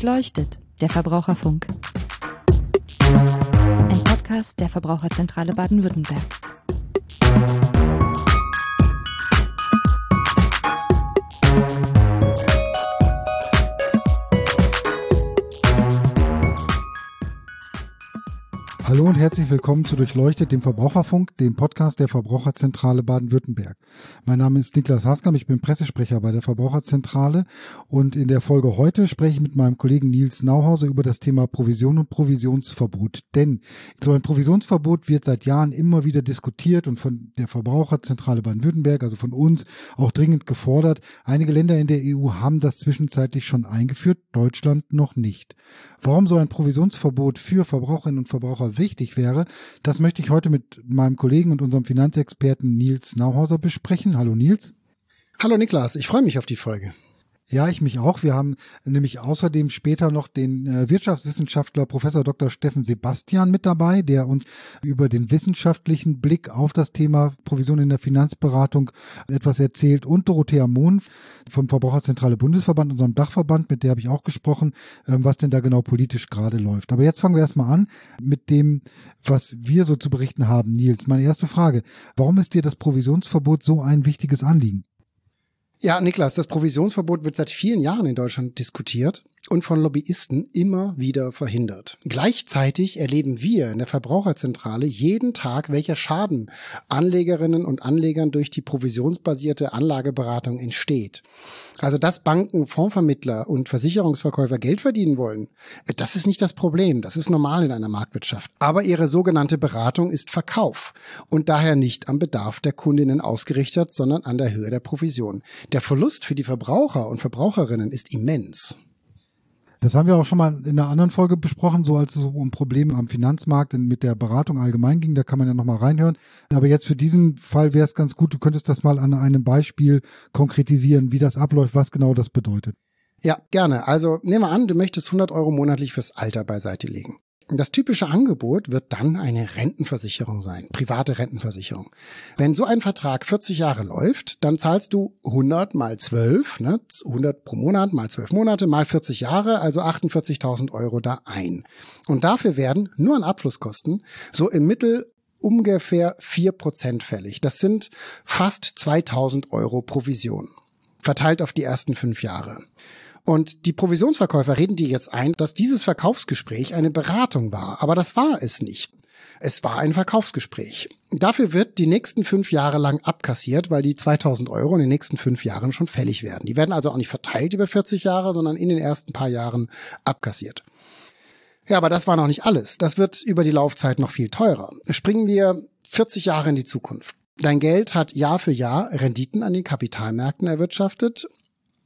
Durchleuchtet, der Verbraucherfunk. Ein Podcast der Verbraucherzentrale Baden-Württemberg. Hallo und herzlich willkommen zu Durchleuchtet, dem Verbraucherfunk, dem Podcast der Verbraucherzentrale Baden-Württemberg. Mein Name ist Niklas Haskam, ich bin Pressesprecher bei der Verbraucherzentrale und in der Folge heute spreche ich mit meinem Kollegen Nils Nauhauser über das Thema Provision und Provisionsverbot. Denn so ein Provisionsverbot wird seit Jahren immer wieder diskutiert und von der Verbraucherzentrale Baden-Württemberg, also von uns, auch dringend gefordert. Einige Länder in der EU haben das zwischenzeitlich schon eingeführt, Deutschland noch nicht. Warum so ein Provisionsverbot für Verbraucherinnen und Verbraucher wichtig wäre, das möchte ich heute mit meinem Kollegen und unserem Finanzexperten Nils Nauhauser besprechen. Hallo Nils. Hallo Niklas, ich freue mich auf die Folge. Ja, ich mich auch. Wir haben nämlich außerdem später noch den äh, Wirtschaftswissenschaftler Professor Dr. Steffen Sebastian mit dabei, der uns über den wissenschaftlichen Blick auf das Thema Provision in der Finanzberatung etwas erzählt und Dorothea Mohn vom Verbraucherzentrale Bundesverband, unserem Dachverband, mit der habe ich auch gesprochen, ähm, was denn da genau politisch gerade läuft. Aber jetzt fangen wir erstmal an mit dem, was wir so zu berichten haben. Nils, meine erste Frage. Warum ist dir das Provisionsverbot so ein wichtiges Anliegen? Ja, Niklas, das Provisionsverbot wird seit vielen Jahren in Deutschland diskutiert und von Lobbyisten immer wieder verhindert. Gleichzeitig erleben wir in der Verbraucherzentrale jeden Tag, welcher Schaden Anlegerinnen und Anlegern durch die provisionsbasierte Anlageberatung entsteht. Also, dass Banken, Fondsvermittler und Versicherungsverkäufer Geld verdienen wollen, das ist nicht das Problem. Das ist normal in einer Marktwirtschaft. Aber ihre sogenannte Beratung ist Verkauf und daher nicht am Bedarf der Kundinnen ausgerichtet, sondern an der Höhe der Provision. Der Verlust für die Verbraucher und Verbraucherinnen ist immens. Das haben wir auch schon mal in einer anderen Folge besprochen, so als es um Probleme am Finanzmarkt mit der Beratung allgemein ging. Da kann man ja nochmal reinhören. Aber jetzt für diesen Fall wäre es ganz gut, du könntest das mal an einem Beispiel konkretisieren, wie das abläuft, was genau das bedeutet. Ja, gerne. Also nehmen wir an, du möchtest 100 Euro monatlich fürs Alter beiseite legen. Das typische Angebot wird dann eine Rentenversicherung sein, private Rentenversicherung. Wenn so ein Vertrag 40 Jahre läuft, dann zahlst du 100 mal 12, ne, 100 pro Monat mal 12 Monate mal 40 Jahre, also 48.000 Euro da ein. Und dafür werden nur an Abschlusskosten so im Mittel ungefähr 4% fällig. Das sind fast 2000 Euro Provision, verteilt auf die ersten fünf Jahre. Und die Provisionsverkäufer reden dir jetzt ein, dass dieses Verkaufsgespräch eine Beratung war. Aber das war es nicht. Es war ein Verkaufsgespräch. Dafür wird die nächsten fünf Jahre lang abkassiert, weil die 2000 Euro in den nächsten fünf Jahren schon fällig werden. Die werden also auch nicht verteilt über 40 Jahre, sondern in den ersten paar Jahren abkassiert. Ja, aber das war noch nicht alles. Das wird über die Laufzeit noch viel teurer. Springen wir 40 Jahre in die Zukunft. Dein Geld hat Jahr für Jahr Renditen an den Kapitalmärkten erwirtschaftet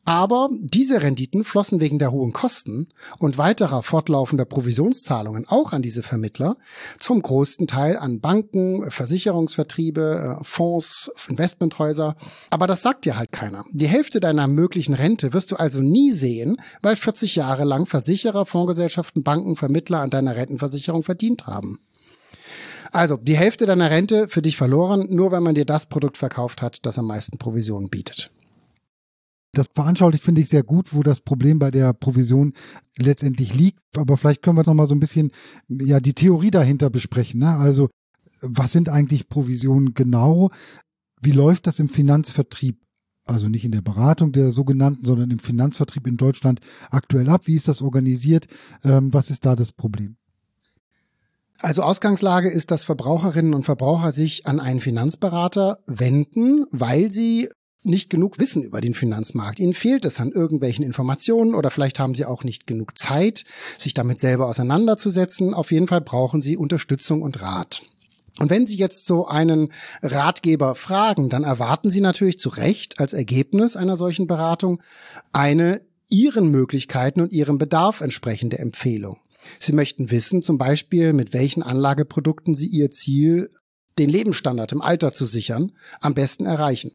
aber diese Renditen flossen wegen der hohen Kosten und weiterer fortlaufender Provisionszahlungen auch an diese Vermittler zum größten Teil an Banken, Versicherungsvertriebe, äh, Fonds, Investmenthäuser. Aber das sagt dir halt keiner. Die Hälfte deiner möglichen Rente wirst du also nie sehen, weil 40 Jahre lang Versicherer, Fondsgesellschaften, Banken, Vermittler an deiner Rentenversicherung verdient haben. Also die Hälfte deiner Rente für dich verloren, nur wenn man dir das Produkt verkauft hat, das am meisten Provisionen bietet. Das veranschaulicht finde ich sehr gut, wo das Problem bei der Provision letztendlich liegt. Aber vielleicht können wir noch mal so ein bisschen ja die Theorie dahinter besprechen. Ne? Also was sind eigentlich Provisionen genau? Wie läuft das im Finanzvertrieb? Also nicht in der Beratung der sogenannten, sondern im Finanzvertrieb in Deutschland aktuell ab. Wie ist das organisiert? Ähm, was ist da das Problem? Also Ausgangslage ist, dass Verbraucherinnen und Verbraucher sich an einen Finanzberater wenden, weil sie nicht genug wissen über den Finanzmarkt. Ihnen fehlt es an irgendwelchen Informationen oder vielleicht haben Sie auch nicht genug Zeit, sich damit selber auseinanderzusetzen. Auf jeden Fall brauchen Sie Unterstützung und Rat. Und wenn Sie jetzt so einen Ratgeber fragen, dann erwarten Sie natürlich zu Recht als Ergebnis einer solchen Beratung eine Ihren Möglichkeiten und Ihrem Bedarf entsprechende Empfehlung. Sie möchten wissen, zum Beispiel, mit welchen Anlageprodukten Sie Ihr Ziel, den Lebensstandard im Alter zu sichern, am besten erreichen.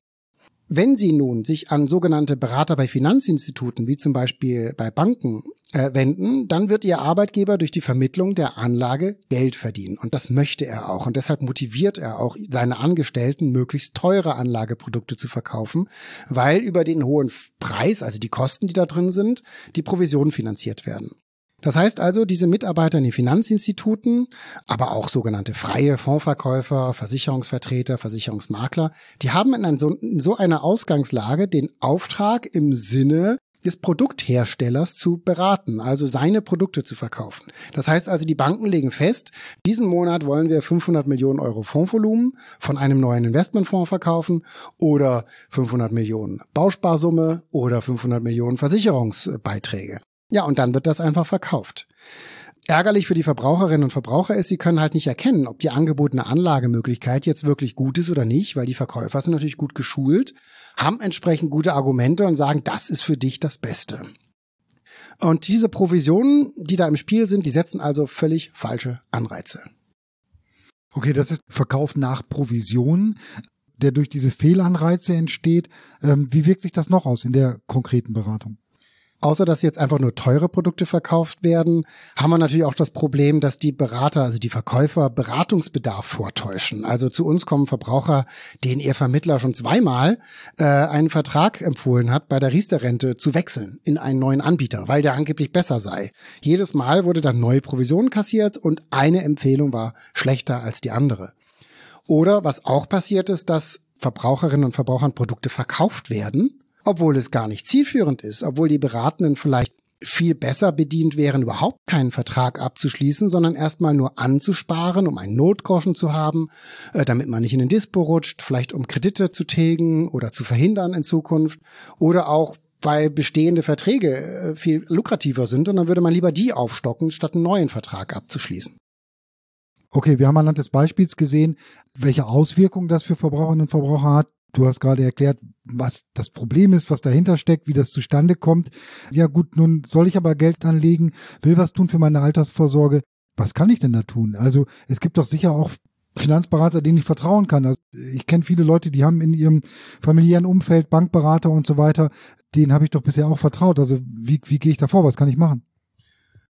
Wenn Sie nun sich an sogenannte Berater bei Finanzinstituten, wie zum Beispiel bei Banken, äh, wenden, dann wird Ihr Arbeitgeber durch die Vermittlung der Anlage Geld verdienen. Und das möchte er auch. Und deshalb motiviert er auch seine Angestellten, möglichst teure Anlageprodukte zu verkaufen, weil über den hohen Preis, also die Kosten, die da drin sind, die Provisionen finanziert werden. Das heißt also, diese Mitarbeiter in den Finanzinstituten, aber auch sogenannte freie Fondsverkäufer, Versicherungsvertreter, Versicherungsmakler, die haben in, so, in so einer Ausgangslage den Auftrag im Sinne des Produktherstellers zu beraten, also seine Produkte zu verkaufen. Das heißt also, die Banken legen fest, diesen Monat wollen wir 500 Millionen Euro Fondsvolumen von einem neuen Investmentfonds verkaufen oder 500 Millionen Bausparsumme oder 500 Millionen Versicherungsbeiträge. Ja, und dann wird das einfach verkauft. Ärgerlich für die Verbraucherinnen und Verbraucher ist, sie können halt nicht erkennen, ob die angebotene Anlagemöglichkeit jetzt wirklich gut ist oder nicht, weil die Verkäufer sind natürlich gut geschult, haben entsprechend gute Argumente und sagen, das ist für dich das Beste. Und diese Provisionen, die da im Spiel sind, die setzen also völlig falsche Anreize. Okay, das ist Verkauf nach Provision, der durch diese Fehlanreize entsteht. Ähm, wie wirkt sich das noch aus in der konkreten Beratung? Außer dass jetzt einfach nur teure Produkte verkauft werden, haben wir natürlich auch das Problem, dass die Berater, also die Verkäufer, Beratungsbedarf vortäuschen. Also zu uns kommen Verbraucher, denen ihr Vermittler schon zweimal äh, einen Vertrag empfohlen hat, bei der Riester-Rente zu wechseln in einen neuen Anbieter, weil der angeblich besser sei. Jedes Mal wurde dann neue Provision kassiert und eine Empfehlung war schlechter als die andere. Oder was auch passiert ist, dass Verbraucherinnen und Verbrauchern Produkte verkauft werden, obwohl es gar nicht zielführend ist, obwohl die Beratenden vielleicht viel besser bedient wären, überhaupt keinen Vertrag abzuschließen, sondern erstmal nur anzusparen, um einen Notgroschen zu haben, äh, damit man nicht in den Dispo rutscht, vielleicht um Kredite zu tilgen oder zu verhindern in Zukunft oder auch weil bestehende Verträge äh, viel lukrativer sind und dann würde man lieber die aufstocken, statt einen neuen Vertrag abzuschließen. Okay, wir haben anhand des Beispiels gesehen, welche Auswirkungen das für Verbraucherinnen und Verbraucher hat. Du hast gerade erklärt, was das Problem ist, was dahinter steckt, wie das zustande kommt. Ja gut, nun soll ich aber Geld anlegen, will was tun für meine Altersvorsorge. Was kann ich denn da tun? Also es gibt doch sicher auch Finanzberater, denen ich vertrauen kann. Also ich kenne viele Leute, die haben in ihrem familiären Umfeld Bankberater und so weiter. Denen habe ich doch bisher auch vertraut. Also wie, wie gehe ich da vor? Was kann ich machen?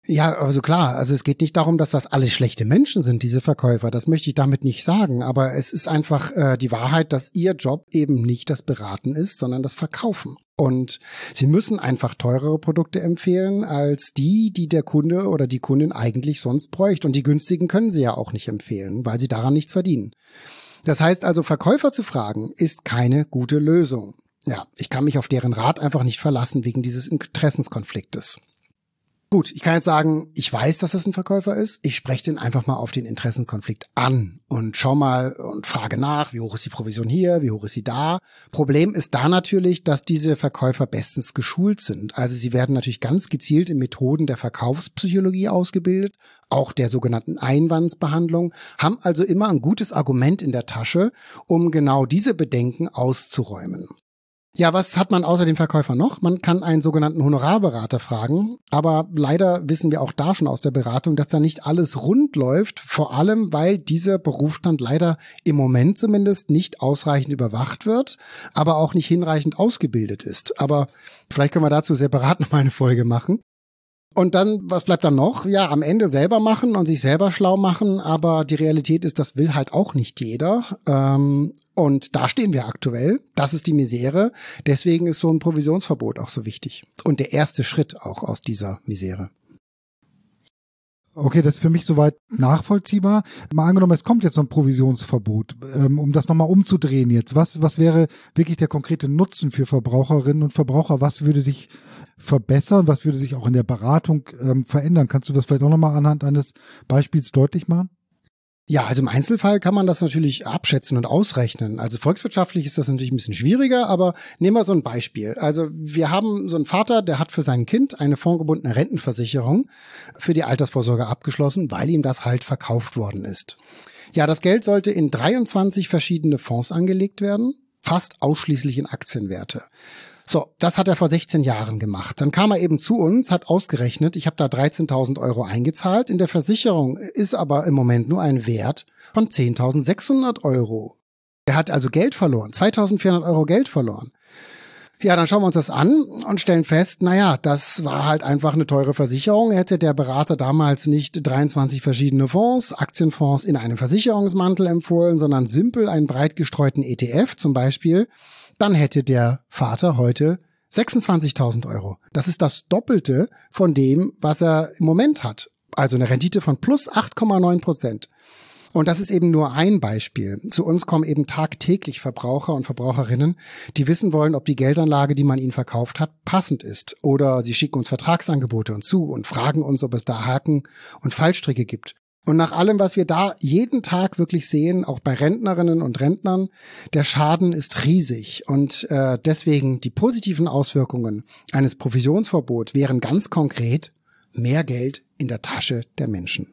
Ja, also klar, also es geht nicht darum, dass das alles schlechte Menschen sind, diese Verkäufer. Das möchte ich damit nicht sagen. Aber es ist einfach äh, die Wahrheit, dass ihr Job eben nicht das Beraten ist, sondern das Verkaufen. Und sie müssen einfach teurere Produkte empfehlen als die, die der Kunde oder die Kundin eigentlich sonst bräuchte. Und die günstigen können sie ja auch nicht empfehlen, weil sie daran nichts verdienen. Das heißt also, Verkäufer zu fragen, ist keine gute Lösung. Ja, ich kann mich auf deren Rat einfach nicht verlassen wegen dieses Interessenskonfliktes. Gut, ich kann jetzt sagen, ich weiß, dass das ein Verkäufer ist. Ich spreche den einfach mal auf den Interessenkonflikt an und schau mal und frage nach, wie hoch ist die Provision hier, wie hoch ist sie da. Problem ist da natürlich, dass diese Verkäufer bestens geschult sind. Also sie werden natürlich ganz gezielt in Methoden der Verkaufspsychologie ausgebildet, auch der sogenannten Einwandsbehandlung, haben also immer ein gutes Argument in der Tasche, um genau diese Bedenken auszuräumen. Ja, was hat man außer dem Verkäufer noch? Man kann einen sogenannten Honorarberater fragen, aber leider wissen wir auch da schon aus der Beratung, dass da nicht alles rund läuft, vor allem weil dieser Berufsstand leider im Moment zumindest nicht ausreichend überwacht wird, aber auch nicht hinreichend ausgebildet ist. Aber vielleicht können wir dazu separat noch mal eine Folge machen. Und dann, was bleibt dann noch? Ja, am Ende selber machen und sich selber schlau machen, aber die Realität ist, das will halt auch nicht jeder. Ähm, und da stehen wir aktuell. Das ist die Misere. Deswegen ist so ein Provisionsverbot auch so wichtig. Und der erste Schritt auch aus dieser Misere. Okay, das ist für mich soweit nachvollziehbar. Mal angenommen, es kommt jetzt so ein Provisionsverbot, ähm, um das nochmal umzudrehen jetzt. Was, was wäre wirklich der konkrete Nutzen für Verbraucherinnen und Verbraucher? Was würde sich verbessern? Was würde sich auch in der Beratung ähm, verändern? Kannst du das vielleicht auch nochmal anhand eines Beispiels deutlich machen? Ja, also im Einzelfall kann man das natürlich abschätzen und ausrechnen. Also volkswirtschaftlich ist das natürlich ein bisschen schwieriger, aber nehmen wir so ein Beispiel. Also wir haben so einen Vater, der hat für sein Kind eine fondgebundene Rentenversicherung für die Altersvorsorge abgeschlossen, weil ihm das halt verkauft worden ist. Ja, das Geld sollte in 23 verschiedene Fonds angelegt werden, fast ausschließlich in Aktienwerte. So, das hat er vor 16 Jahren gemacht. Dann kam er eben zu uns, hat ausgerechnet, ich habe da 13.000 Euro eingezahlt. In der Versicherung ist aber im Moment nur ein Wert von 10.600 Euro. Der hat also Geld verloren, 2400 Euro Geld verloren. Ja, dann schauen wir uns das an und stellen fest, naja, das war halt einfach eine teure Versicherung. Hätte der Berater damals nicht 23 verschiedene Fonds, Aktienfonds in einem Versicherungsmantel empfohlen, sondern simpel einen breit gestreuten ETF zum Beispiel, dann hätte der Vater heute 26.000 Euro. Das ist das Doppelte von dem, was er im Moment hat. Also eine Rendite von plus 8,9 Prozent. Und das ist eben nur ein Beispiel. Zu uns kommen eben tagtäglich Verbraucher und Verbraucherinnen, die wissen wollen, ob die Geldanlage, die man ihnen verkauft hat, passend ist. Oder sie schicken uns Vertragsangebote und zu und fragen uns, ob es da Haken und Fallstricke gibt. Und nach allem, was wir da jeden Tag wirklich sehen, auch bei Rentnerinnen und Rentnern, der Schaden ist riesig. Und äh, deswegen die positiven Auswirkungen eines Provisionsverbots wären ganz konkret mehr Geld in der Tasche der Menschen.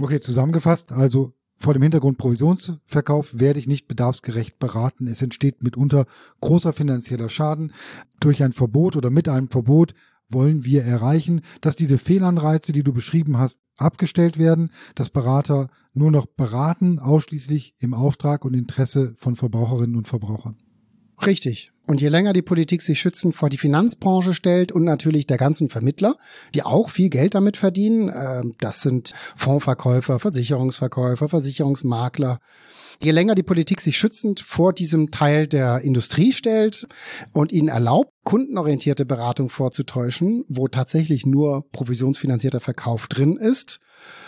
Okay, zusammengefasst, also vor dem Hintergrund Provisionsverkauf werde ich nicht bedarfsgerecht beraten. Es entsteht mitunter großer finanzieller Schaden. Durch ein Verbot oder mit einem Verbot wollen wir erreichen, dass diese Fehlanreize, die du beschrieben hast, abgestellt werden, dass Berater nur noch beraten, ausschließlich im Auftrag und Interesse von Verbraucherinnen und Verbrauchern. Richtig. Und je länger die Politik sich schützend vor die Finanzbranche stellt und natürlich der ganzen Vermittler, die auch viel Geld damit verdienen, äh, das sind Fondsverkäufer, Versicherungsverkäufer, Versicherungsmakler, je länger die Politik sich schützend vor diesem Teil der Industrie stellt und ihnen erlaubt, kundenorientierte Beratung vorzutäuschen, wo tatsächlich nur provisionsfinanzierter Verkauf drin ist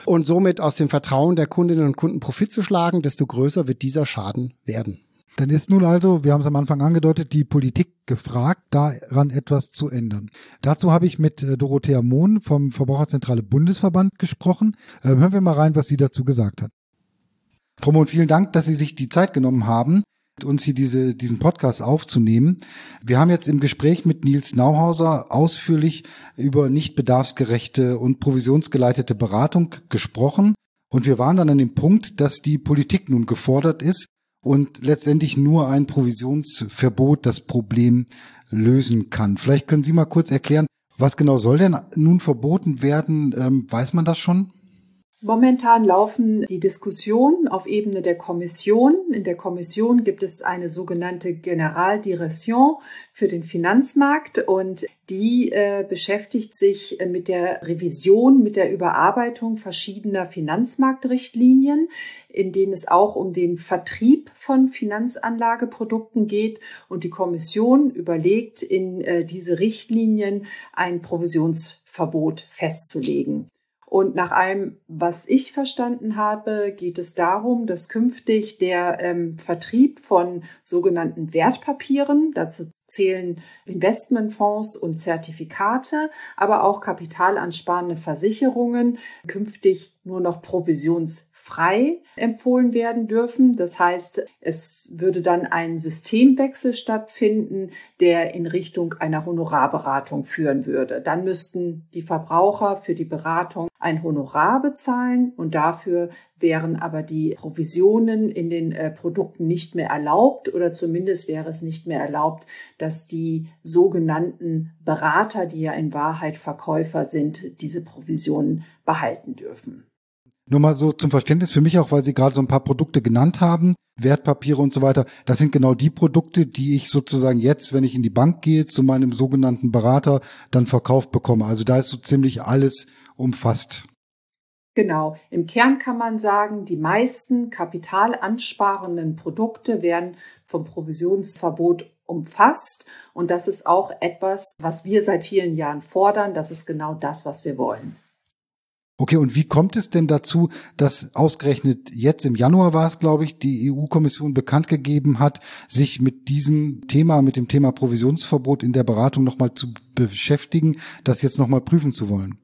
und somit aus dem Vertrauen der Kundinnen und Kunden Profit zu schlagen, desto größer wird dieser Schaden werden. Dann ist nun also, wir haben es am Anfang angedeutet, die Politik gefragt, daran etwas zu ändern. Dazu habe ich mit äh, Dorothea Mohn vom Verbraucherzentrale Bundesverband gesprochen. Ähm, hören wir mal rein, was sie dazu gesagt hat. Frau Mohn, vielen Dank, dass Sie sich die Zeit genommen haben, uns hier diese, diesen Podcast aufzunehmen. Wir haben jetzt im Gespräch mit Nils Nauhauser ausführlich über nicht bedarfsgerechte und provisionsgeleitete Beratung gesprochen. Und wir waren dann an dem Punkt, dass die Politik nun gefordert ist, und letztendlich nur ein Provisionsverbot das Problem lösen kann. Vielleicht können Sie mal kurz erklären, was genau soll denn nun verboten werden? Ähm, weiß man das schon? Momentan laufen die Diskussionen auf Ebene der Kommission. In der Kommission gibt es eine sogenannte Generaldirektion für den Finanzmarkt und die äh, beschäftigt sich mit der Revision, mit der Überarbeitung verschiedener Finanzmarktrichtlinien, in denen es auch um den Vertrieb von Finanzanlageprodukten geht. Und die Kommission überlegt, in äh, diese Richtlinien ein Provisionsverbot festzulegen. Und nach allem, was ich verstanden habe, geht es darum, dass künftig der ähm, Vertrieb von sogenannten Wertpapieren, dazu zählen Investmentfonds und Zertifikate, aber auch kapitalansparende Versicherungen, künftig nur noch provisions frei empfohlen werden dürfen. Das heißt, es würde dann ein Systemwechsel stattfinden, der in Richtung einer Honorarberatung führen würde. Dann müssten die Verbraucher für die Beratung ein Honorar bezahlen und dafür wären aber die Provisionen in den äh, Produkten nicht mehr erlaubt oder zumindest wäre es nicht mehr erlaubt, dass die sogenannten Berater, die ja in Wahrheit Verkäufer sind, diese Provisionen behalten dürfen. Nur mal so zum Verständnis für mich auch, weil Sie gerade so ein paar Produkte genannt haben, Wertpapiere und so weiter. Das sind genau die Produkte, die ich sozusagen jetzt, wenn ich in die Bank gehe, zu meinem sogenannten Berater, dann verkauft bekomme. Also da ist so ziemlich alles umfasst. Genau. Im Kern kann man sagen, die meisten kapitalansparenden Produkte werden vom Provisionsverbot umfasst. Und das ist auch etwas, was wir seit vielen Jahren fordern. Das ist genau das, was wir wollen. Okay, und wie kommt es denn dazu, dass ausgerechnet jetzt im Januar war es, glaube ich, die EU-Kommission bekannt gegeben hat, sich mit diesem Thema, mit dem Thema Provisionsverbot in der Beratung nochmal zu beschäftigen, das jetzt nochmal prüfen zu wollen?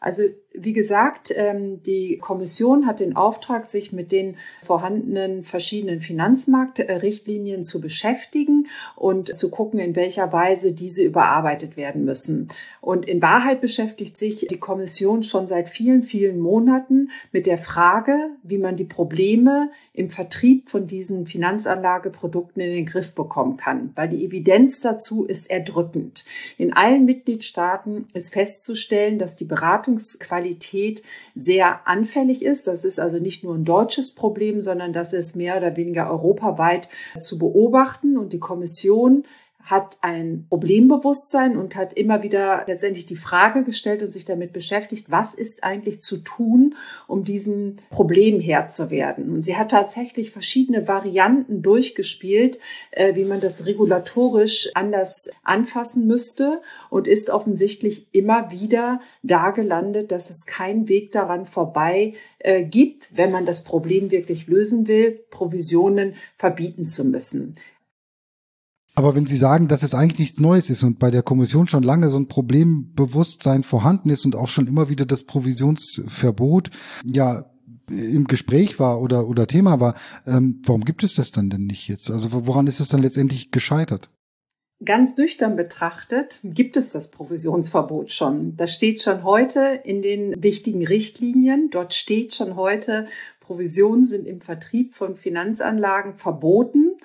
Also wie gesagt, ähm, die Kommission hat den Auftrag, sich mit den vorhandenen verschiedenen Finanzmarktrichtlinien zu beschäftigen und zu gucken, in welcher Weise diese überarbeitet werden müssen. Und in Wahrheit beschäftigt sich die Kommission schon seit vielen, vielen Monaten mit der Frage, wie man die Probleme im Vertrieb von diesen Finanzanlageprodukten in den Griff bekommen kann, weil die Evidenz dazu ist erdrückend. In allen Mitgliedstaaten ist festzustellen, dass die Beratungsqualität Kriminalität sehr anfällig ist. Das ist also nicht nur ein deutsches Problem, sondern das ist mehr oder weniger europaweit zu beobachten. Und die Kommission hat ein Problembewusstsein und hat immer wieder letztendlich die Frage gestellt und sich damit beschäftigt, was ist eigentlich zu tun, um diesem Problem Herr zu werden. Und sie hat tatsächlich verschiedene Varianten durchgespielt, äh, wie man das regulatorisch anders anfassen müsste und ist offensichtlich immer wieder da gelandet, dass es keinen Weg daran vorbei äh, gibt, wenn man das Problem wirklich lösen will, Provisionen verbieten zu müssen. Aber wenn Sie sagen, dass es eigentlich nichts Neues ist und bei der Kommission schon lange so ein Problembewusstsein vorhanden ist und auch schon immer wieder das Provisionsverbot ja im Gespräch war oder, oder Thema war, ähm, warum gibt es das dann denn nicht jetzt? Also woran ist es dann letztendlich gescheitert? Ganz nüchtern betrachtet gibt es das Provisionsverbot schon. Das steht schon heute in den wichtigen Richtlinien. Dort steht schon heute, Provisionen sind im Vertrieb von Finanzanlagen verboten.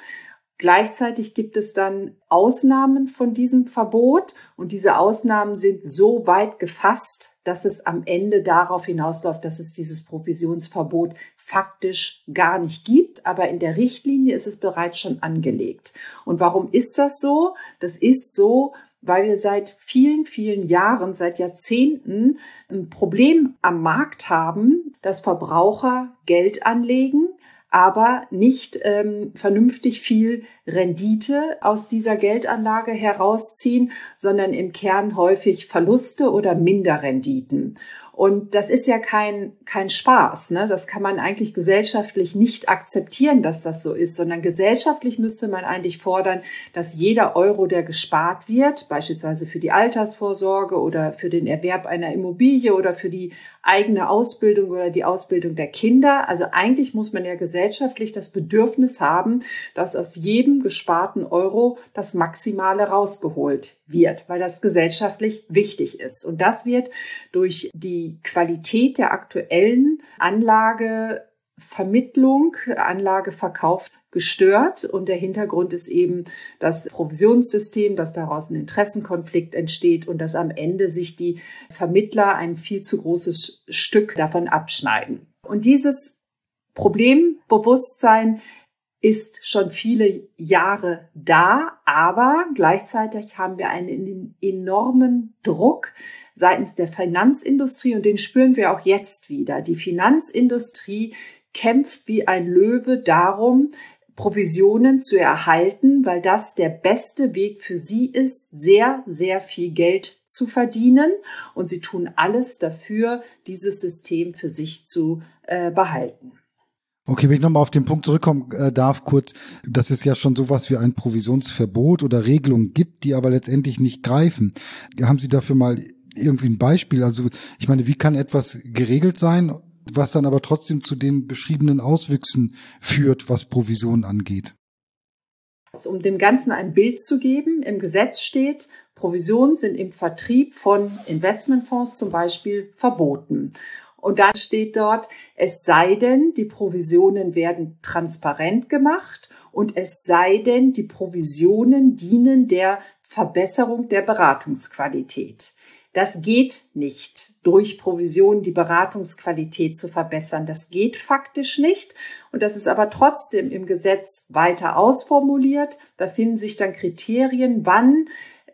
Gleichzeitig gibt es dann Ausnahmen von diesem Verbot und diese Ausnahmen sind so weit gefasst, dass es am Ende darauf hinausläuft, dass es dieses Provisionsverbot faktisch gar nicht gibt, aber in der Richtlinie ist es bereits schon angelegt. Und warum ist das so? Das ist so, weil wir seit vielen, vielen Jahren, seit Jahrzehnten ein Problem am Markt haben, dass Verbraucher Geld anlegen, aber nicht ähm, vernünftig viel Rendite aus dieser Geldanlage herausziehen, sondern im Kern häufig Verluste oder Minderrenditen. Und das ist ja kein, kein Spaß. Ne? Das kann man eigentlich gesellschaftlich nicht akzeptieren, dass das so ist, sondern gesellschaftlich müsste man eigentlich fordern, dass jeder Euro, der gespart wird, beispielsweise für die Altersvorsorge oder für den Erwerb einer Immobilie oder für die eigene Ausbildung oder die Ausbildung der Kinder, also eigentlich muss man ja gesellschaftlich das Bedürfnis haben, dass aus jedem gesparten Euro das Maximale rausgeholt wird, weil das gesellschaftlich wichtig ist. Und das wird durch die Qualität der aktuellen Anlagevermittlung, Anlageverkauf gestört. Und der Hintergrund ist eben das Provisionssystem, dass daraus ein Interessenkonflikt entsteht und dass am Ende sich die Vermittler ein viel zu großes Stück davon abschneiden. Und dieses Problembewusstsein ist schon viele Jahre da, aber gleichzeitig haben wir einen enormen Druck seitens der Finanzindustrie und den spüren wir auch jetzt wieder. Die Finanzindustrie kämpft wie ein Löwe darum, Provisionen zu erhalten, weil das der beste Weg für sie ist, sehr, sehr viel Geld zu verdienen. Und sie tun alles dafür, dieses System für sich zu äh, behalten. Okay, wenn ich nochmal auf den Punkt zurückkommen äh, darf, kurz, dass es ja schon sowas wie ein Provisionsverbot oder Regelungen gibt, die aber letztendlich nicht greifen. Haben Sie dafür mal irgendwie ein Beispiel? Also ich meine, wie kann etwas geregelt sein, was dann aber trotzdem zu den beschriebenen Auswüchsen führt, was Provisionen angeht? Um dem Ganzen ein Bild zu geben, im Gesetz steht, Provisionen sind im Vertrieb von Investmentfonds zum Beispiel verboten. Und dann steht dort, es sei denn, die Provisionen werden transparent gemacht und es sei denn, die Provisionen dienen der Verbesserung der Beratungsqualität. Das geht nicht, durch Provisionen die Beratungsqualität zu verbessern. Das geht faktisch nicht. Und das ist aber trotzdem im Gesetz weiter ausformuliert. Da finden sich dann Kriterien, wann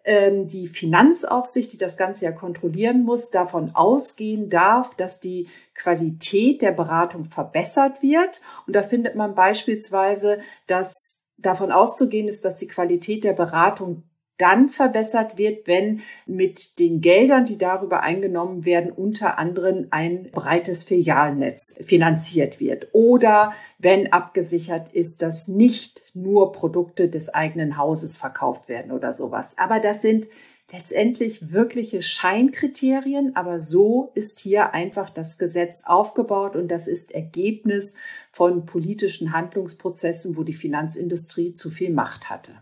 die Finanzaufsicht, die das Ganze ja kontrollieren muss, davon ausgehen darf, dass die Qualität der Beratung verbessert wird. Und da findet man beispielsweise, dass davon auszugehen ist, dass die Qualität der Beratung dann verbessert wird, wenn mit den Geldern, die darüber eingenommen werden, unter anderem ein breites Filialnetz finanziert wird oder wenn abgesichert ist, dass nicht nur Produkte des eigenen Hauses verkauft werden oder sowas. Aber das sind letztendlich wirkliche Scheinkriterien, aber so ist hier einfach das Gesetz aufgebaut und das ist Ergebnis von politischen Handlungsprozessen, wo die Finanzindustrie zu viel Macht hatte.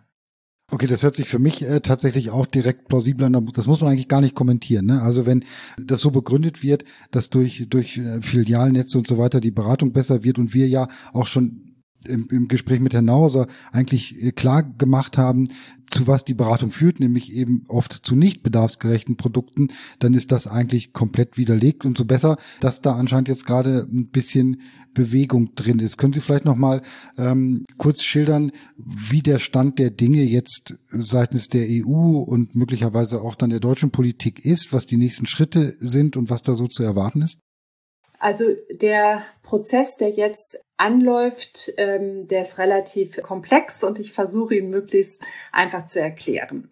Okay, das hört sich für mich äh, tatsächlich auch direkt plausibel an. Das muss man eigentlich gar nicht kommentieren. Ne? Also wenn das so begründet wird, dass durch, durch äh, Filialnetze und so weiter die Beratung besser wird und wir ja auch schon im, im Gespräch mit Herrn Nauser eigentlich äh, klar gemacht haben, zu was die Beratung führt, nämlich eben oft zu nicht bedarfsgerechten Produkten, dann ist das eigentlich komplett widerlegt und so besser, dass da anscheinend jetzt gerade ein bisschen Bewegung drin ist. Können Sie vielleicht noch mal ähm, kurz schildern, wie der Stand der Dinge jetzt seitens der EU und möglicherweise auch dann der deutschen Politik ist, was die nächsten Schritte sind und was da so zu erwarten ist? Also der Prozess, der jetzt anläuft, ähm, der ist relativ komplex und ich versuche ihn möglichst einfach zu erklären.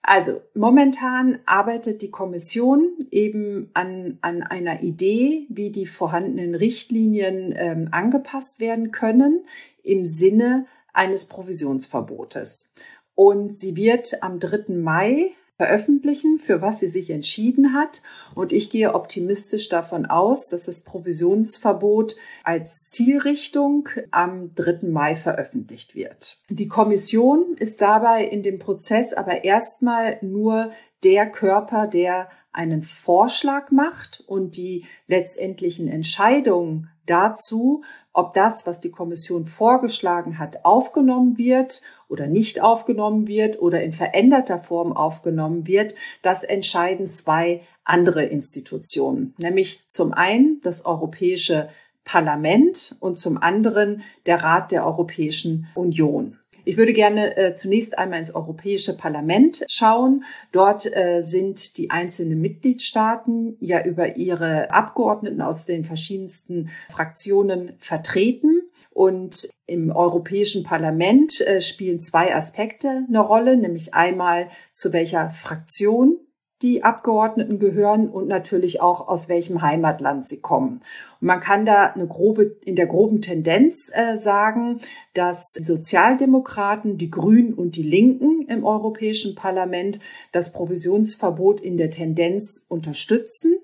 Also momentan arbeitet die Kommission eben an, an einer Idee, wie die vorhandenen Richtlinien ähm, angepasst werden können im Sinne eines Provisionsverbotes. Und sie wird am 3. Mai veröffentlichen, für was sie sich entschieden hat. Und ich gehe optimistisch davon aus, dass das Provisionsverbot als Zielrichtung am 3. Mai veröffentlicht wird. Die Kommission ist dabei in dem Prozess aber erstmal nur der Körper, der einen Vorschlag macht und die letztendlichen Entscheidungen dazu, ob das, was die Kommission vorgeschlagen hat, aufgenommen wird oder nicht aufgenommen wird oder in veränderter Form aufgenommen wird, das entscheiden zwei andere Institutionen, nämlich zum einen das Europäische Parlament und zum anderen der Rat der Europäischen Union. Ich würde gerne äh, zunächst einmal ins Europäische Parlament schauen. Dort äh, sind die einzelnen Mitgliedstaaten ja über ihre Abgeordneten aus den verschiedensten Fraktionen vertreten. Und im Europäischen Parlament äh, spielen zwei Aspekte eine Rolle, nämlich einmal zu welcher Fraktion die Abgeordneten gehören und natürlich auch aus welchem Heimatland sie kommen. Und man kann da eine grobe, in der groben Tendenz äh, sagen, dass Sozialdemokraten, die Grünen und die Linken im Europäischen Parlament das Provisionsverbot in der Tendenz unterstützen.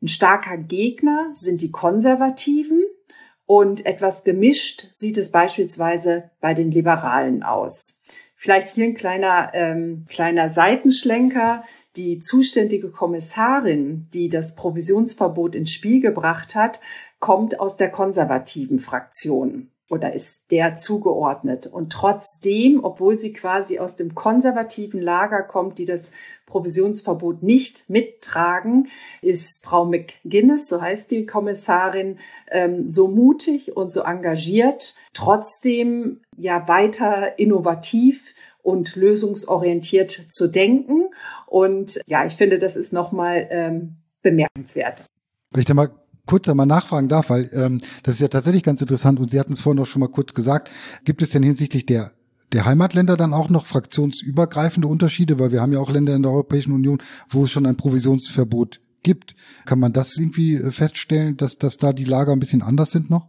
Ein starker Gegner sind die Konservativen. Und etwas gemischt sieht es beispielsweise bei den Liberalen aus. Vielleicht hier ein kleiner, ähm, kleiner Seitenschlenker die zuständige Kommissarin, die das Provisionsverbot ins Spiel gebracht hat, kommt aus der konservativen Fraktion oder ist der zugeordnet. Und trotzdem, obwohl sie quasi aus dem konservativen Lager kommt, die das Provisionsverbot nicht mittragen, ist Frau McGuinness, so heißt die Kommissarin, ähm, so mutig und so engagiert, trotzdem ja weiter innovativ und lösungsorientiert zu denken. Und ja, ich finde, das ist nochmal ähm, bemerkenswert. Wenn ich da mal kurz einmal nachfragen darf, weil ähm, das ist ja tatsächlich ganz interessant und Sie hatten es vorhin auch schon mal kurz gesagt, gibt es denn hinsichtlich der der Heimatländer dann auch noch fraktionsübergreifende Unterschiede, weil wir haben ja auch Länder in der Europäischen Union, wo es schon ein Provisionsverbot gibt. Kann man das irgendwie äh, feststellen, dass, dass da die Lager ein bisschen anders sind noch?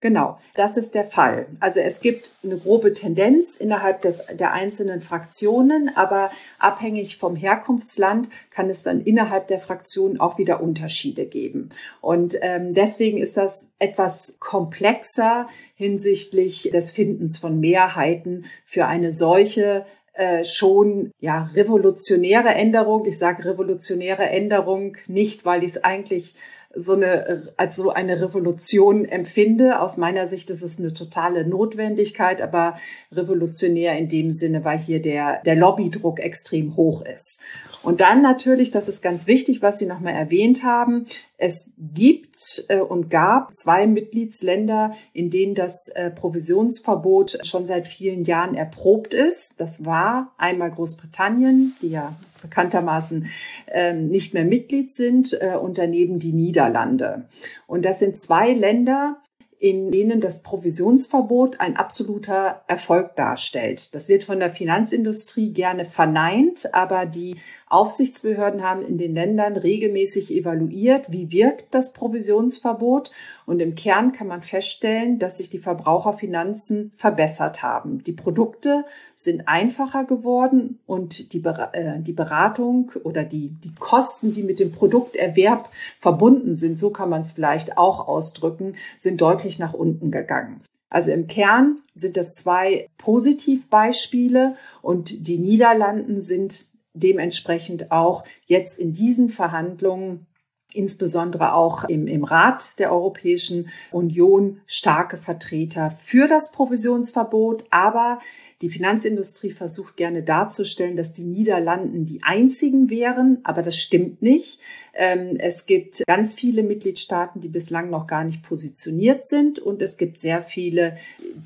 Genau, das ist der Fall. Also es gibt eine grobe Tendenz innerhalb des, der einzelnen Fraktionen, aber abhängig vom Herkunftsland kann es dann innerhalb der Fraktionen auch wieder Unterschiede geben. Und ähm, deswegen ist das etwas komplexer hinsichtlich des Findens von Mehrheiten für eine solche äh, schon ja revolutionäre Änderung. Ich sage revolutionäre Änderung nicht, weil ich es eigentlich so eine, als so eine Revolution empfinde. Aus meiner Sicht ist es eine totale Notwendigkeit, aber revolutionär in dem Sinne, weil hier der, der Lobbydruck extrem hoch ist. Und dann natürlich, das ist ganz wichtig, was Sie nochmal erwähnt haben, es gibt äh, und gab zwei Mitgliedsländer, in denen das äh, Provisionsverbot schon seit vielen Jahren erprobt ist. Das war einmal Großbritannien, die ja bekanntermaßen ähm, nicht mehr Mitglied sind, äh, und daneben die Niederlande. Und das sind zwei Länder, in denen das Provisionsverbot ein absoluter Erfolg darstellt. Das wird von der Finanzindustrie gerne verneint, aber die Aufsichtsbehörden haben in den Ländern regelmäßig evaluiert, wie wirkt das Provisionsverbot. Und im Kern kann man feststellen, dass sich die Verbraucherfinanzen verbessert haben. Die Produkte sind einfacher geworden und die, äh, die Beratung oder die, die Kosten, die mit dem Produkterwerb verbunden sind, so kann man es vielleicht auch ausdrücken, sind deutlich nach unten gegangen. Also im Kern sind das zwei Positivbeispiele und die Niederlanden sind dementsprechend auch jetzt in diesen Verhandlungen insbesondere auch im, im Rat der Europäischen Union starke Vertreter für das Provisionsverbot, aber die Finanzindustrie versucht gerne darzustellen, dass die Niederlanden die einzigen wären, aber das stimmt nicht. Ähm, es gibt ganz viele Mitgliedstaaten, die bislang noch gar nicht positioniert sind. Und es gibt sehr viele,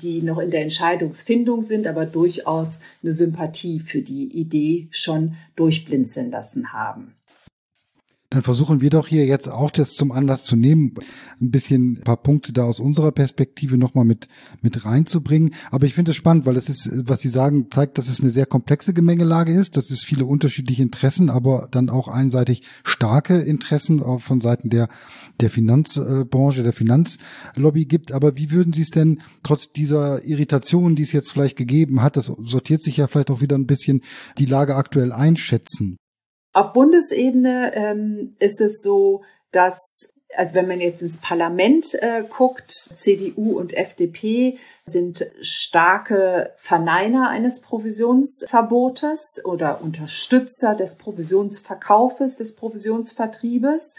die noch in der Entscheidungsfindung sind, aber durchaus eine Sympathie für die Idee schon durchblinzeln lassen haben dann versuchen wir doch hier jetzt auch das zum Anlass zu nehmen, ein bisschen ein paar Punkte da aus unserer Perspektive nochmal mit, mit reinzubringen. Aber ich finde es spannend, weil es ist, was Sie sagen, zeigt, dass es eine sehr komplexe Gemengelage ist, dass es viele unterschiedliche Interessen, aber dann auch einseitig starke Interessen auch von Seiten der, der Finanzbranche, der Finanzlobby gibt. Aber wie würden Sie es denn trotz dieser Irritation, die es jetzt vielleicht gegeben hat, das sortiert sich ja vielleicht auch wieder ein bisschen, die Lage aktuell einschätzen? Auf Bundesebene ähm, ist es so, dass also wenn man jetzt ins Parlament äh, guckt, CDU und FDP sind starke Verneiner eines Provisionsverbotes oder Unterstützer des Provisionsverkaufes, des Provisionsvertriebes.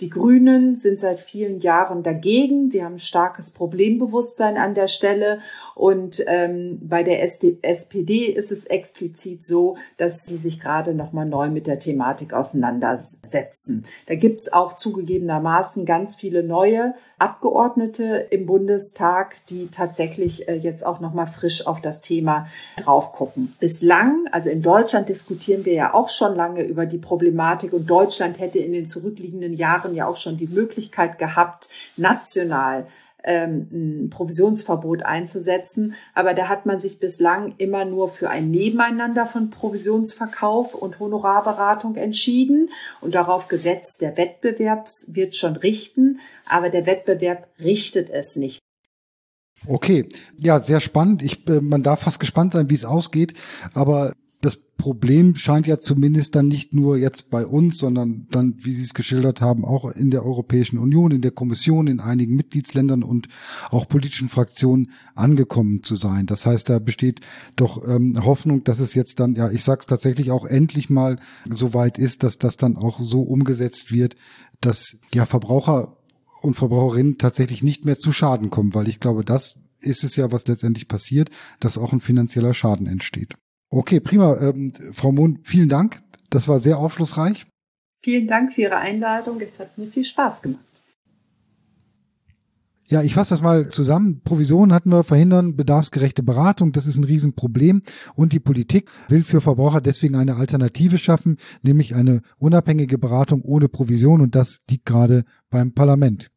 Die Grünen sind seit vielen Jahren dagegen. Die haben starkes Problembewusstsein an der Stelle. Und ähm, bei der SD SPD ist es explizit so, dass sie sich gerade nochmal neu mit der Thematik auseinandersetzen. Da gibt's auch zugegebenermaßen ganz viele neue Abgeordnete im Bundestag, die tatsächlich äh, jetzt auch nochmal frisch auf das Thema drauf gucken. Bislang, also in Deutschland diskutieren wir ja auch schon lange über die Problematik und Deutschland hätte in den zurückliegenden Jahren ja auch schon die Möglichkeit gehabt, national ähm, ein Provisionsverbot einzusetzen. Aber da hat man sich bislang immer nur für ein Nebeneinander von Provisionsverkauf und Honorarberatung entschieden und darauf gesetzt, der Wettbewerb wird schon richten, aber der Wettbewerb richtet es nicht. Okay, ja, sehr spannend. Ich, äh, man darf fast gespannt sein, wie es ausgeht. Aber das Problem scheint ja zumindest dann nicht nur jetzt bei uns, sondern dann, wie Sie es geschildert haben, auch in der Europäischen Union, in der Kommission, in einigen Mitgliedsländern und auch politischen Fraktionen angekommen zu sein. Das heißt, da besteht doch ähm, Hoffnung, dass es jetzt dann, ja, ich sag's tatsächlich auch endlich mal so weit ist, dass das dann auch so umgesetzt wird, dass ja Verbraucher und Verbraucherinnen tatsächlich nicht mehr zu Schaden kommen, weil ich glaube, das ist es ja, was letztendlich passiert, dass auch ein finanzieller Schaden entsteht. Okay, prima. Ähm, Frau Mohn, vielen Dank. Das war sehr aufschlussreich. Vielen Dank für Ihre Einladung. Es hat mir viel Spaß gemacht. Ja, ich fasse das mal zusammen. Provisionen hatten wir verhindern, bedarfsgerechte Beratung, das ist ein Riesenproblem. Und die Politik will für Verbraucher deswegen eine Alternative schaffen, nämlich eine unabhängige Beratung ohne Provision. Und das liegt gerade beim Parlament.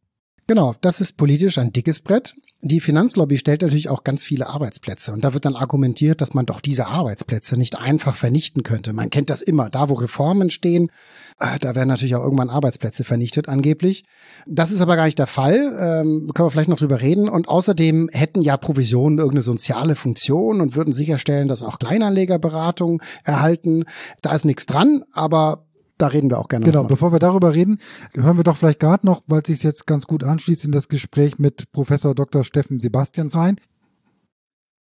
Genau, das ist politisch ein dickes Brett. Die Finanzlobby stellt natürlich auch ganz viele Arbeitsplätze. Und da wird dann argumentiert, dass man doch diese Arbeitsplätze nicht einfach vernichten könnte. Man kennt das immer. Da, wo Reformen stehen, äh, da werden natürlich auch irgendwann Arbeitsplätze vernichtet, angeblich. Das ist aber gar nicht der Fall. Ähm, können wir vielleicht noch drüber reden. Und außerdem hätten ja Provisionen irgendeine soziale Funktion und würden sicherstellen, dass auch Kleinanleger Beratung erhalten. Da ist nichts dran, aber da reden wir auch gerne. Genau, bevor wir darüber reden, hören wir doch vielleicht gerade noch, weil es sich jetzt ganz gut anschließt in das Gespräch mit Professor Dr. Steffen Sebastian rein.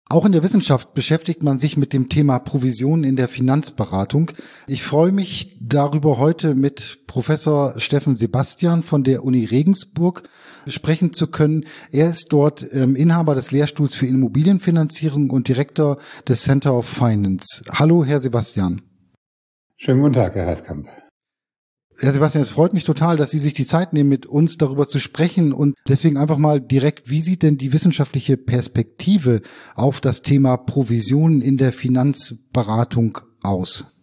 Auch in der Wissenschaft beschäftigt man sich mit dem Thema Provisionen in der Finanzberatung. Ich freue mich darüber heute mit Professor Steffen Sebastian von der Uni Regensburg sprechen zu können. Er ist dort ähm, Inhaber des Lehrstuhls für Immobilienfinanzierung und Direktor des Center of Finance. Hallo, Herr Sebastian. Schönen guten Tag, Herr Heiskamp. Herr Sebastian, es freut mich total, dass Sie sich die Zeit nehmen, mit uns darüber zu sprechen und deswegen einfach mal direkt, wie sieht denn die wissenschaftliche Perspektive auf das Thema Provisionen in der Finanzberatung aus?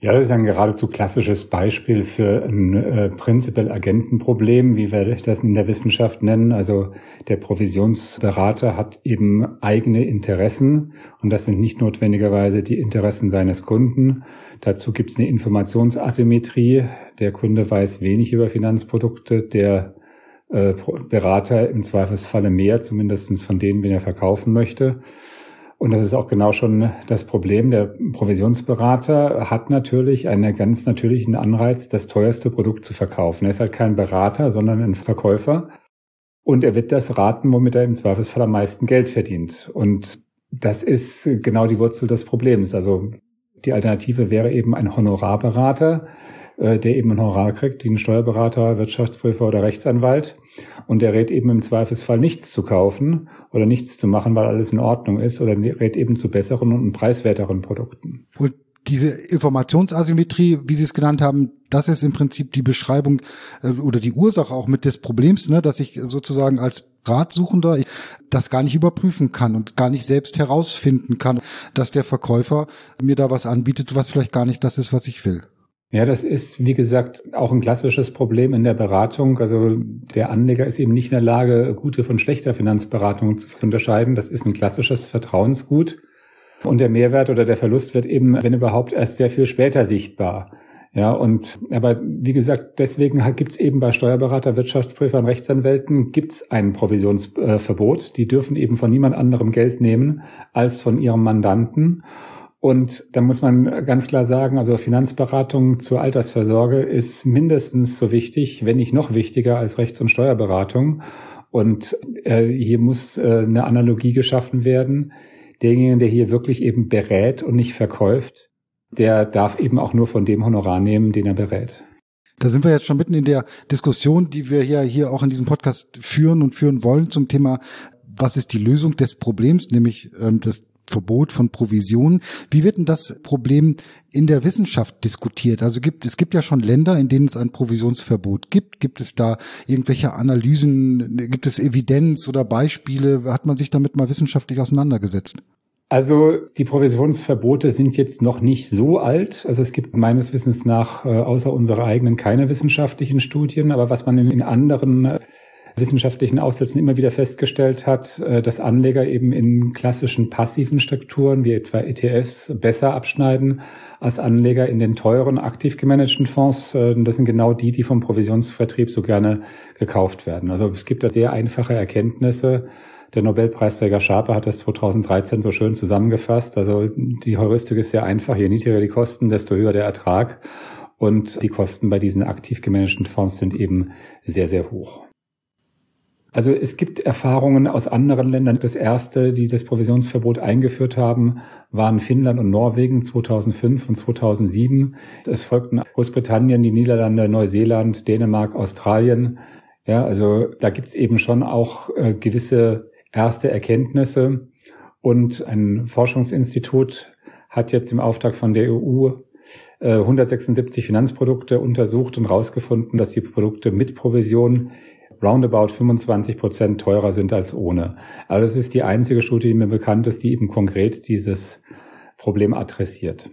Ja, das ist ein geradezu klassisches Beispiel für ein äh, Prinzipal-Agentenproblem, wie wir das in der Wissenschaft nennen. Also der Provisionsberater hat eben eigene Interessen und das sind nicht notwendigerweise die Interessen seines Kunden, Dazu gibt es eine Informationsasymmetrie. Der Kunde weiß wenig über Finanzprodukte, der äh, Berater im Zweifelsfalle mehr, zumindestens von denen, wenn er verkaufen möchte. Und das ist auch genau schon das Problem. Der Provisionsberater hat natürlich einen ganz natürlichen Anreiz, das teuerste Produkt zu verkaufen. Er ist halt kein Berater, sondern ein Verkäufer. Und er wird das raten, womit er im Zweifelsfall am meisten Geld verdient. Und das ist genau die Wurzel des Problems. Also die Alternative wäre eben ein Honorarberater, äh, der eben ein Honorar kriegt, wie ein Steuerberater, Wirtschaftsprüfer oder Rechtsanwalt. Und der rät eben im Zweifelsfall nichts zu kaufen oder nichts zu machen, weil alles in Ordnung ist oder rät eben zu besseren und preiswerteren Produkten. Und diese Informationsasymmetrie, wie Sie es genannt haben, das ist im Prinzip die Beschreibung äh, oder die Ursache auch mit des Problems, ne, dass ich sozusagen als Ratsuchender das gar nicht überprüfen kann und gar nicht selbst herausfinden kann, dass der Verkäufer mir da was anbietet, was vielleicht gar nicht das ist, was ich will. Ja, das ist, wie gesagt, auch ein klassisches Problem in der Beratung. Also der Anleger ist eben nicht in der Lage, gute von schlechter Finanzberatung zu unterscheiden. Das ist ein klassisches Vertrauensgut. Und der Mehrwert oder der Verlust wird eben, wenn überhaupt, erst sehr viel später sichtbar. Ja, und aber wie gesagt, deswegen gibt es eben bei Steuerberater, Wirtschaftsprüfern, Rechtsanwälten gibt's ein Provisionsverbot. Die dürfen eben von niemand anderem Geld nehmen als von ihrem Mandanten. Und da muss man ganz klar sagen, also Finanzberatung zur Altersversorge ist mindestens so wichtig, wenn nicht noch wichtiger als Rechts- und Steuerberatung. Und äh, hier muss äh, eine Analogie geschaffen werden derjenige, der hier wirklich eben berät und nicht verkauft, der darf eben auch nur von dem Honorar nehmen, den er berät. Da sind wir jetzt schon mitten in der Diskussion, die wir ja hier auch in diesem Podcast führen und führen wollen zum Thema, was ist die Lösung des Problems, nämlich ähm, das Verbot von Provisionen. Wie wird denn das Problem in der Wissenschaft diskutiert? Also gibt es gibt ja schon Länder, in denen es ein Provisionsverbot gibt. Gibt es da irgendwelche Analysen? Gibt es Evidenz oder Beispiele? Hat man sich damit mal wissenschaftlich auseinandergesetzt? Also die Provisionsverbote sind jetzt noch nicht so alt. Also es gibt meines Wissens nach äh, außer unserer eigenen keine wissenschaftlichen Studien. Aber was man in, anderen äh, wissenschaftlichen Aufsätzen immer wieder festgestellt hat, äh, dass Anleger eben in klassischen passiven Strukturen wie etwa ETFs besser abschneiden als Anleger in den teuren, aktiv gemanagten Fonds. Äh, das sind genau die, die vom Provisionsvertrieb so gerne gekauft werden. Also es gibt da sehr einfache Erkenntnisse. Der Nobelpreisträger Schaper hat das 2013 so schön zusammengefasst. Also die Heuristik ist sehr einfach. Je niedriger die Kosten, desto höher der Ertrag. Und die Kosten bei diesen aktiv gemanagten Fonds sind eben sehr, sehr hoch. Also es gibt Erfahrungen aus anderen Ländern. Das erste, die das Provisionsverbot eingeführt haben, waren Finnland und Norwegen 2005 und 2007. Es folgten Großbritannien, die Niederlande, Neuseeland, Dänemark, Australien. Ja, also da gibt es eben schon auch äh, gewisse erste Erkenntnisse. Und ein Forschungsinstitut hat jetzt im Auftrag von der EU 176 äh, Finanzprodukte untersucht und herausgefunden, dass die Produkte mit Provision roundabout 25 Prozent teurer sind als ohne. Aber das ist die einzige Studie, die mir bekannt ist, die eben konkret dieses Problem adressiert.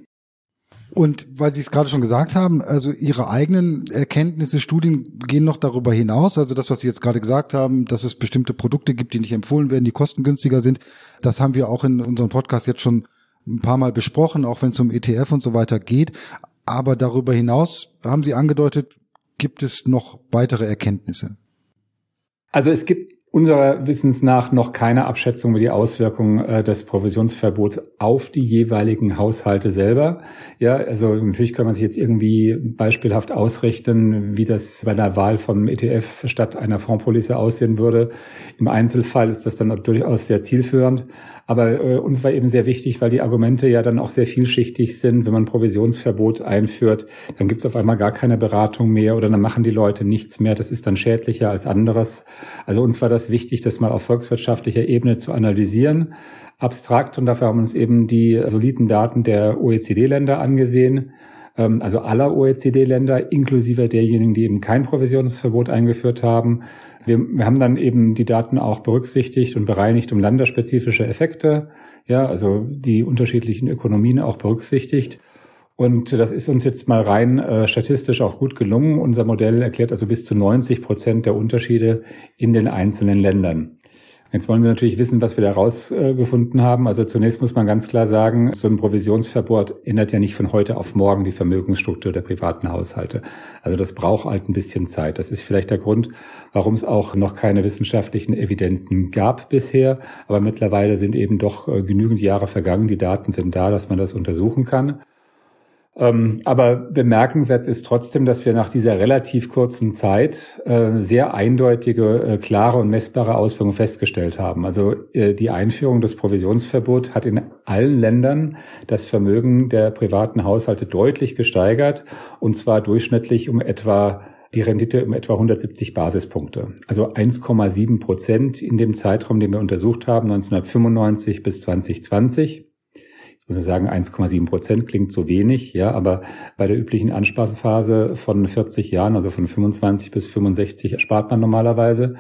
Und weil Sie es gerade schon gesagt haben, also Ihre eigenen Erkenntnisse, Studien gehen noch darüber hinaus. Also das, was Sie jetzt gerade gesagt haben, dass es bestimmte Produkte gibt, die nicht empfohlen werden, die kostengünstiger sind. Das haben wir auch in unserem Podcast jetzt schon ein paar Mal besprochen, auch wenn es um ETF und so weiter geht. Aber darüber hinaus haben Sie angedeutet, gibt es noch weitere Erkenntnisse. Also es gibt unserer Wissens nach noch keine Abschätzung über die Auswirkungen äh, des Provisionsverbots auf die jeweiligen Haushalte selber. Ja, also natürlich kann man sich jetzt irgendwie beispielhaft ausrichten, wie das bei der Wahl vom ETF statt einer Fondspolice aussehen würde. Im Einzelfall ist das dann durchaus sehr zielführend. Aber äh, uns war eben sehr wichtig, weil die Argumente ja dann auch sehr vielschichtig sind. Wenn man Provisionsverbot einführt, dann gibt es auf einmal gar keine Beratung mehr oder dann machen die Leute nichts mehr. Das ist dann schädlicher als anderes. Also uns war das wichtig, das mal auf volkswirtschaftlicher Ebene zu analysieren. Abstrakt und dafür haben wir uns eben die soliden Daten der OECD-Länder angesehen ähm, also aller OECD-Länder, inklusive derjenigen, die eben kein Provisionsverbot eingeführt haben. Wir, wir haben dann eben die Daten auch berücksichtigt und bereinigt um länderspezifische Effekte, ja, also die unterschiedlichen Ökonomien auch berücksichtigt. Und das ist uns jetzt mal rein äh, statistisch auch gut gelungen. Unser Modell erklärt also bis zu 90 Prozent der Unterschiede in den einzelnen Ländern. Jetzt wollen wir natürlich wissen, was wir da rausgefunden haben. Also zunächst muss man ganz klar sagen, so ein Provisionsverbot ändert ja nicht von heute auf morgen die Vermögensstruktur der privaten Haushalte. Also das braucht halt ein bisschen Zeit. Das ist vielleicht der Grund, warum es auch noch keine wissenschaftlichen Evidenzen gab bisher. Aber mittlerweile sind eben doch äh, genügend Jahre vergangen. Die Daten sind da, dass man das untersuchen kann. Ähm, aber bemerkenswert ist trotzdem, dass wir nach dieser relativ kurzen Zeit äh, sehr eindeutige, äh, klare und messbare Auswirkungen festgestellt haben. Also äh, die Einführung des Provisionsverbots hat in allen Ländern das Vermögen der privaten Haushalte deutlich gesteigert und zwar durchschnittlich um etwa die Rendite um etwa 170 Basispunkte. Also 1,7 Prozent in dem Zeitraum, den wir untersucht haben, 1995 bis 2020 würde sagen, 1,7 Prozent klingt so wenig, ja, aber bei der üblichen Ansparphase von 40 Jahren, also von 25 bis 65, spart man normalerweise.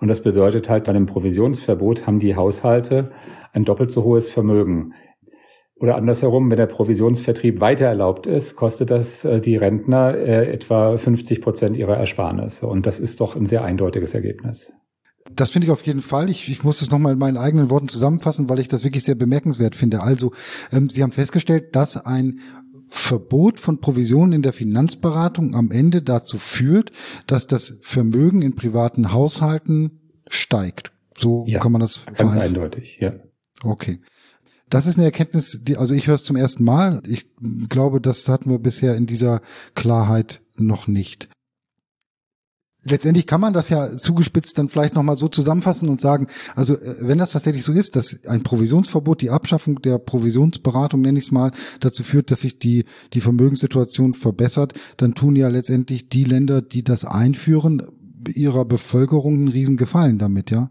Und das bedeutet halt, bei einem Provisionsverbot haben die Haushalte ein doppelt so hohes Vermögen. Oder andersherum, wenn der Provisionsvertrieb weiter erlaubt ist, kostet das äh, die Rentner äh, etwa 50 Prozent ihrer Ersparnisse. Und das ist doch ein sehr eindeutiges Ergebnis. Das finde ich auf jeden Fall. Ich, ich muss es nochmal in meinen eigenen Worten zusammenfassen, weil ich das wirklich sehr bemerkenswert finde. Also, ähm, Sie haben festgestellt, dass ein Verbot von Provisionen in der Finanzberatung am Ende dazu führt, dass das Vermögen in privaten Haushalten steigt. So ja, kann man das ganz eindeutig, ja. Okay. Das ist eine Erkenntnis, die, also ich höre es zum ersten Mal. Ich glaube, das hatten wir bisher in dieser Klarheit noch nicht letztendlich kann man das ja zugespitzt dann vielleicht nochmal so zusammenfassen und sagen, also äh, wenn das tatsächlich so ist, dass ein Provisionsverbot, die Abschaffung der Provisionsberatung, nenne ich es mal, dazu führt, dass sich die, die Vermögenssituation verbessert, dann tun ja letztendlich die Länder, die das einführen, ihrer Bevölkerung einen riesen Gefallen damit, ja?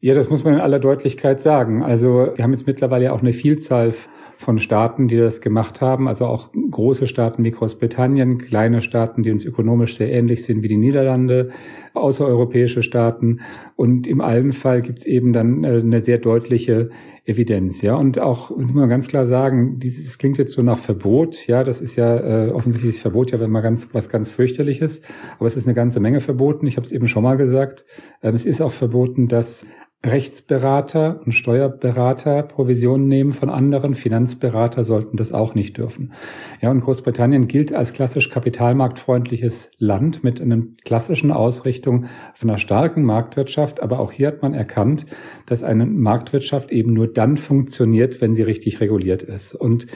Ja, das muss man in aller Deutlichkeit sagen. Also wir haben jetzt mittlerweile auch eine Vielzahl von Staaten, die das gemacht haben, also auch große Staaten wie Großbritannien, kleine Staaten, die uns ökonomisch sehr ähnlich sind wie die Niederlande, außereuropäische Staaten. Und im allen Fall gibt es eben dann äh, eine sehr deutliche Evidenz, ja. Und auch, muss man ganz klar sagen, dieses klingt jetzt so nach Verbot, ja, das ist ja äh, offensichtlich Verbot, ja, wenn man ganz was ganz fürchterliches, aber es ist eine ganze Menge verboten. Ich habe es eben schon mal gesagt. Ähm, es ist auch verboten, dass Rechtsberater und Steuerberater Provisionen nehmen von anderen. Finanzberater sollten das auch nicht dürfen. Ja, und Großbritannien gilt als klassisch kapitalmarktfreundliches Land mit einer klassischen Ausrichtung von einer starken Marktwirtschaft. Aber auch hier hat man erkannt, dass eine Marktwirtschaft eben nur dann funktioniert, wenn sie richtig reguliert ist. Und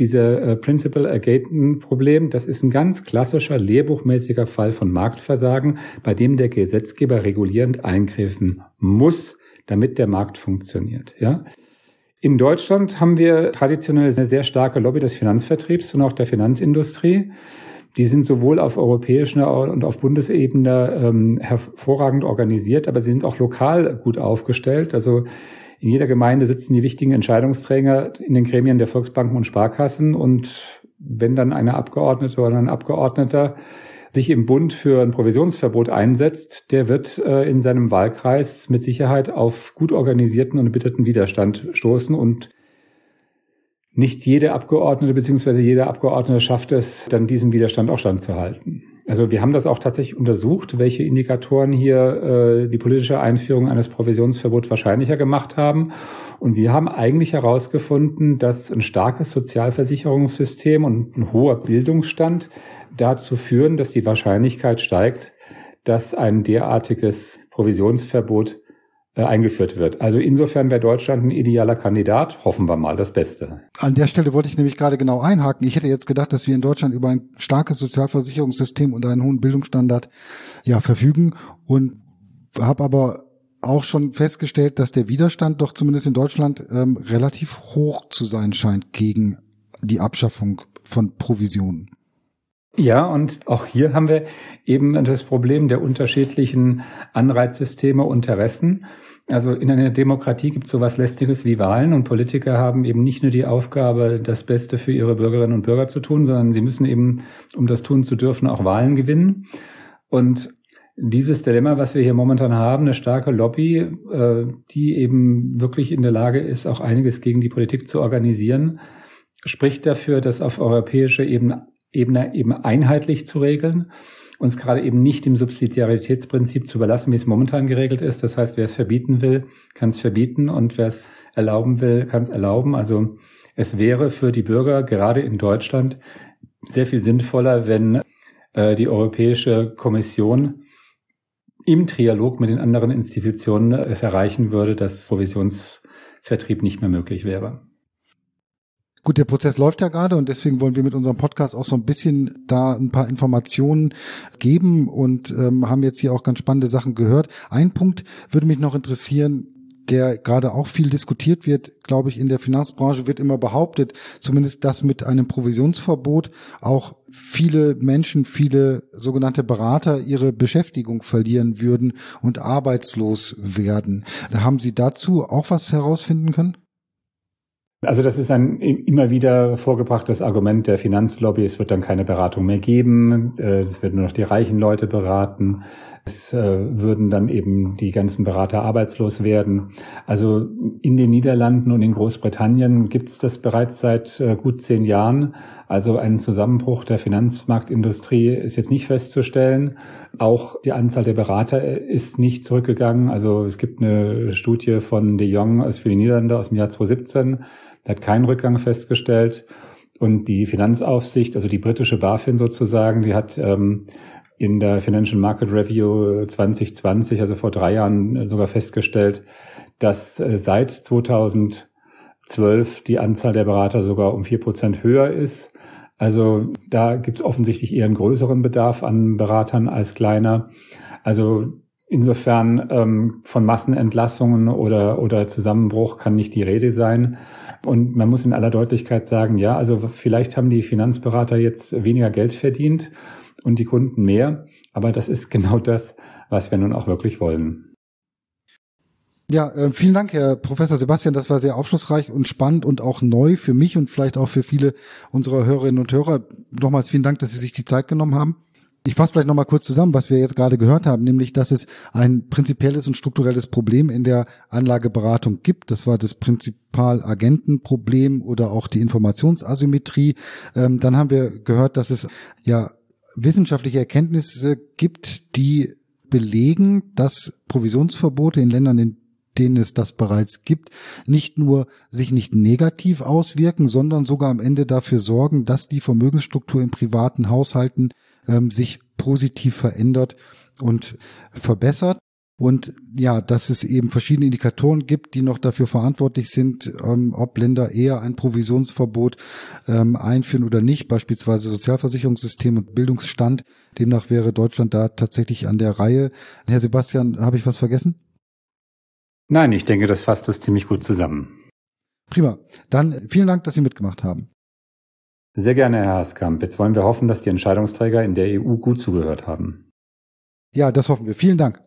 dieser äh, Principal Agaten Problem, das ist ein ganz klassischer lehrbuchmäßiger Fall von Marktversagen, bei dem der Gesetzgeber regulierend eingreifen muss, damit der Markt funktioniert, ja. In Deutschland haben wir traditionell eine sehr starke Lobby des Finanzvertriebs und auch der Finanzindustrie. Die sind sowohl auf europäischer und auf Bundesebene ähm, hervorragend organisiert, aber sie sind auch lokal gut aufgestellt. Also in jeder Gemeinde sitzen die wichtigen Entscheidungsträger in den Gremien der Volksbanken und Sparkassen. Und wenn dann eine Abgeordnete oder ein Abgeordneter sich im Bund für ein Provisionsverbot einsetzt, der wird äh, in seinem Wahlkreis mit Sicherheit auf gut organisierten und erbitterten Widerstand stoßen und nicht jede Abgeordnete bzw. jeder Abgeordnete schafft es, dann diesem Widerstand auch standzuhalten. Also wir haben das auch tatsächlich untersucht, welche Indikatoren hier äh, die politische Einführung eines Provisionsverbots wahrscheinlicher gemacht haben. Und wir haben eigentlich herausgefunden, dass ein starkes Sozialversicherungssystem und ein hoher Bildungsstand dazu führen, dass die Wahrscheinlichkeit steigt, dass ein derartiges Provisionsverbot eingeführt wird. Also insofern wäre Deutschland ein idealer Kandidat. Hoffen wir mal das Beste. An der Stelle wollte ich nämlich gerade genau einhaken. Ich hätte jetzt gedacht, dass wir in Deutschland über ein starkes Sozialversicherungssystem und einen hohen Bildungsstandard ja verfügen und habe aber auch schon festgestellt, dass der Widerstand doch zumindest in Deutschland ähm, relativ hoch zu sein scheint gegen die Abschaffung von Provisionen. Ja, und auch hier haben wir eben das Problem der unterschiedlichen Anreizsysteme und Interessen. Also in einer Demokratie gibt es sowas Lästiges wie Wahlen und Politiker haben eben nicht nur die Aufgabe, das Beste für ihre Bürgerinnen und Bürger zu tun, sondern sie müssen eben, um das tun zu dürfen, auch Wahlen gewinnen. Und dieses Dilemma, was wir hier momentan haben, eine starke Lobby, äh, die eben wirklich in der Lage ist, auch einiges gegen die Politik zu organisieren, spricht dafür, dass auf europäischer Ebene Ebene eben einheitlich zu regeln, uns gerade eben nicht dem Subsidiaritätsprinzip zu überlassen, wie es momentan geregelt ist. Das heißt, wer es verbieten will, kann es verbieten und wer es erlauben will, kann es erlauben. Also es wäre für die Bürger gerade in Deutschland sehr viel sinnvoller, wenn äh, die Europäische Kommission im Trialog mit den anderen Institutionen es erreichen würde, dass Provisionsvertrieb nicht mehr möglich wäre. Gut, der Prozess läuft ja gerade und deswegen wollen wir mit unserem Podcast auch so ein bisschen da ein paar Informationen geben und ähm, haben jetzt hier auch ganz spannende Sachen gehört. Ein Punkt würde mich noch interessieren, der gerade auch viel diskutiert wird, glaube ich, in der Finanzbranche wird immer behauptet, zumindest dass mit einem Provisionsverbot auch viele Menschen, viele sogenannte Berater ihre Beschäftigung verlieren würden und arbeitslos werden. Haben Sie dazu auch was herausfinden können? Also das ist ein immer wieder vorgebrachtes Argument der Finanzlobby. Es wird dann keine Beratung mehr geben. Äh, es werden nur noch die reichen Leute beraten. Es äh, würden dann eben die ganzen Berater arbeitslos werden. Also in den Niederlanden und in Großbritannien gibt es das bereits seit äh, gut zehn Jahren. Also ein Zusammenbruch der Finanzmarktindustrie ist jetzt nicht festzustellen. Auch die Anzahl der Berater ist nicht zurückgegangen. Also es gibt eine Studie von de Jong für die Niederlande aus dem Jahr 2017 er hat keinen Rückgang festgestellt. Und die Finanzaufsicht, also die britische BaFin sozusagen, die hat ähm, in der Financial Market Review 2020, also vor drei Jahren, äh, sogar festgestellt, dass äh, seit 2012 die Anzahl der Berater sogar um vier Prozent höher ist. Also da gibt es offensichtlich eher einen größeren Bedarf an Beratern als kleiner. Also insofern ähm, von Massenentlassungen oder, oder Zusammenbruch kann nicht die Rede sein. Und man muss in aller Deutlichkeit sagen, ja, also vielleicht haben die Finanzberater jetzt weniger Geld verdient und die Kunden mehr, aber das ist genau das, was wir nun auch wirklich wollen. Ja, äh, vielen Dank, Herr Professor Sebastian. Das war sehr aufschlussreich und spannend und auch neu für mich und vielleicht auch für viele unserer Hörerinnen und Hörer. Nochmals vielen Dank, dass Sie sich die Zeit genommen haben. Ich fasse vielleicht nochmal kurz zusammen, was wir jetzt gerade gehört haben, nämlich, dass es ein prinzipielles und strukturelles Problem in der Anlageberatung gibt. Das war das Prinzipalagentenproblem oder auch die Informationsasymmetrie. Ähm, dann haben wir gehört, dass es ja wissenschaftliche Erkenntnisse gibt, die belegen, dass Provisionsverbote in Ländern, in denen es das bereits gibt, nicht nur sich nicht negativ auswirken, sondern sogar am Ende dafür sorgen, dass die Vermögensstruktur in privaten Haushalten ähm, sich positiv verändert und verbessert. Und ja, dass es eben verschiedene Indikatoren gibt, die noch dafür verantwortlich sind, ähm, ob Länder eher ein Provisionsverbot ähm, einführen oder nicht, beispielsweise Sozialversicherungssystem und Bildungsstand. Demnach wäre Deutschland da tatsächlich an der Reihe. Herr Sebastian, habe ich was vergessen? Nein, ich denke, das fasst das ziemlich gut zusammen. Prima. Dann vielen Dank, dass Sie mitgemacht haben. Sehr gerne, Herr Haskamp. Jetzt wollen wir hoffen, dass die Entscheidungsträger in der EU gut zugehört haben. Ja, das hoffen wir. Vielen Dank.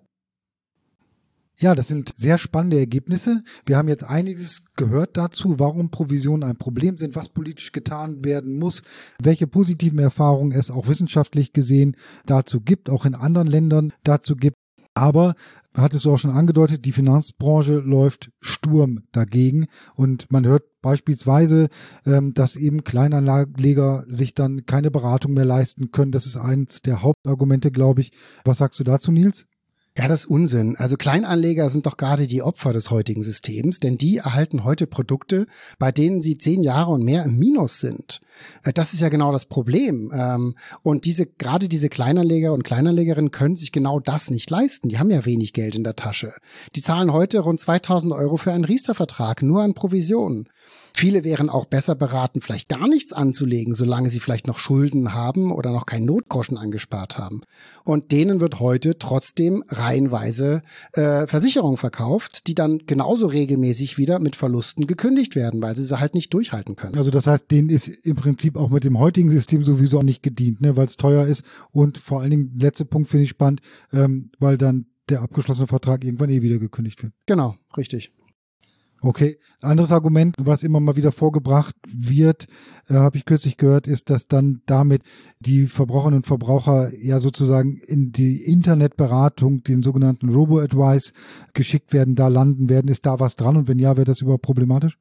Ja, das sind sehr spannende Ergebnisse. Wir haben jetzt einiges gehört dazu, warum Provisionen ein Problem sind, was politisch getan werden muss, welche positiven Erfahrungen es auch wissenschaftlich gesehen dazu gibt, auch in anderen Ländern dazu gibt. Aber hattest du auch schon angedeutet, die Finanzbranche läuft Sturm dagegen und man hört beispielsweise, ähm, dass eben Kleinanleger sich dann keine Beratung mehr leisten können. Das ist eins der Hauptargumente, glaube ich. Was sagst du dazu, Nils? Ja, das ist Unsinn. Also Kleinanleger sind doch gerade die Opfer des heutigen Systems, denn die erhalten heute Produkte, bei denen sie zehn Jahre und mehr im Minus sind. Äh, das ist ja genau das Problem. Ähm, und diese, gerade diese Kleinanleger und Kleinanlegerinnen können sich genau das nicht leisten. Die haben ja wenig Geld in der Tasche. Die zahlen heute rund 2000 Euro für einen Riester-Vertrag, nur an Provisionen. Viele wären auch besser beraten, vielleicht gar nichts anzulegen, solange sie vielleicht noch Schulden haben oder noch keinen Notgroschen angespart haben. Und denen wird heute trotzdem reihenweise äh, Versicherungen verkauft, die dann genauso regelmäßig wieder mit Verlusten gekündigt werden, weil sie sie halt nicht durchhalten können. Also das heißt, denen ist im Prinzip auch mit dem heutigen System sowieso auch nicht gedient, ne, weil es teuer ist und vor allen Dingen, letzter Punkt finde ich spannend, ähm, weil dann der abgeschlossene Vertrag irgendwann eh wieder gekündigt wird. Genau, richtig. Okay. Anderes Argument, was immer mal wieder vorgebracht wird, äh, habe ich kürzlich gehört, ist, dass dann damit die Verbraucherinnen und Verbraucher ja sozusagen in die Internetberatung, den sogenannten Robo-Advice geschickt werden, da landen werden. Ist da was dran? Und wenn ja, wäre das überhaupt problematisch?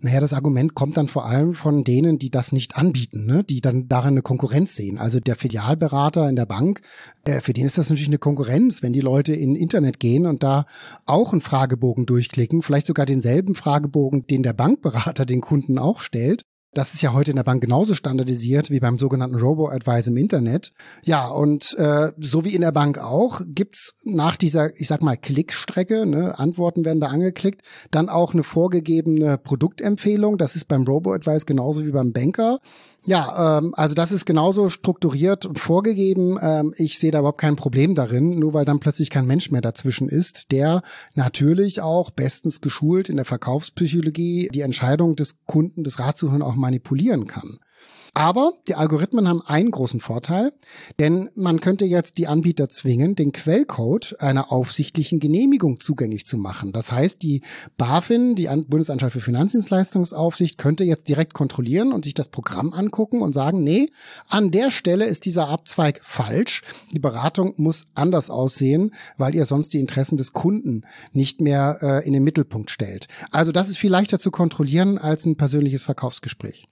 Naja, das Argument kommt dann vor allem von denen, die das nicht anbieten, ne? die dann darin eine Konkurrenz sehen. Also der Filialberater in der Bank, äh, für den ist das natürlich eine Konkurrenz, wenn die Leute in Internet gehen und da auch einen Fragebogen durchklicken, vielleicht sogar denselben Fragebogen, den der Bankberater den Kunden auch stellt Das ist ja heute in der Bank genauso standardisiert wie beim sogenannten Robo-Advice im Internet. Ja, und äh, so wie in der Bank auch, gibt's nach dieser, ich sag mal, Klickstrecke, ne, Antworten werden da angeklickt, dann auch eine vorgegebene Produktempfehlung. Das ist beim Robo-Advice genauso wie beim Banker. Ja, ähm, also das ist genauso strukturiert und vorgegeben. Ähm, ich sehe da überhaupt kein Problem darin, nur weil dann plötzlich kein Mensch mehr dazwischen ist, der natürlich auch bestens geschult in der Verkaufspsychologie die Entscheidung des Kunden, des Ratsuchenden auch manipulieren kann. Aber die Algorithmen haben einen großen Vorteil, denn man könnte jetzt die Anbieter zwingen, den Quellcode einer aufsichtlichen Genehmigung zugänglich zu machen. Das heißt, die BaFin, die Bundesanstalt für Finanzdienstleistungsaufsicht, könnte jetzt direkt kontrollieren und sich das Programm angucken und sagen, nee, an der Stelle ist dieser Abzweig falsch. Die Beratung muss anders aussehen, weil ihr sonst die Interessen des Kunden nicht mehr äh, in den Mittelpunkt stellt. Also das ist viel leichter zu kontrollieren als ein persönliches Verkaufsgespräch.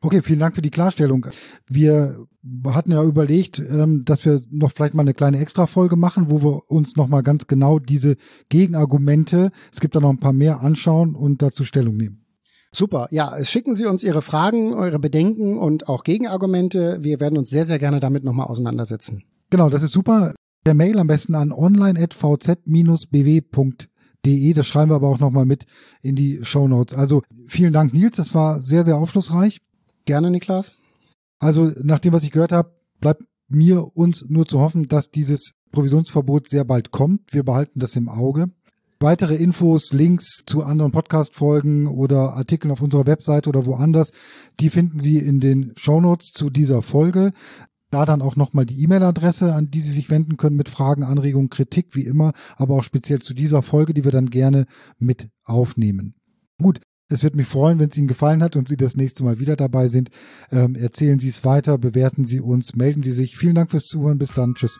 Okay, vielen Dank für die Klarstellung. Wir hatten ja überlegt, ähm, dass wir noch vielleicht mal eine kleine Extra-Folge machen, wo wir uns noch mal ganz genau diese Gegenargumente, es gibt da noch ein paar mehr, anschauen und dazu Stellung nehmen. Super, ja, schicken Sie uns Ihre Fragen, eure Bedenken und auch Gegenargumente. Wir werden uns sehr, sehr gerne damit nochmal auseinandersetzen. Genau, das ist super. Der Mail am besten an online.vz-bw.de. Das schreiben wir aber auch nochmal mit in die Show Notes. Also vielen Dank, Nils. Das war sehr, sehr aufschlussreich. Gerne, Niklas. Also nach dem, was ich gehört habe, bleibt mir uns nur zu hoffen, dass dieses Provisionsverbot sehr bald kommt. Wir behalten das im Auge. Weitere Infos, Links zu anderen Podcast-Folgen oder Artikeln auf unserer Website oder woanders, die finden Sie in den Shownotes zu dieser Folge. Da dann auch nochmal die E-Mail-Adresse, an die Sie sich wenden können mit Fragen, Anregungen, Kritik, wie immer, aber auch speziell zu dieser Folge, die wir dann gerne mit aufnehmen. Gut, es wird mich freuen, wenn es Ihnen gefallen hat und Sie das nächste Mal wieder dabei sind. Ähm, erzählen Sie es weiter, bewerten Sie uns, melden Sie sich. Vielen Dank fürs Zuhören. Bis dann. Tschüss.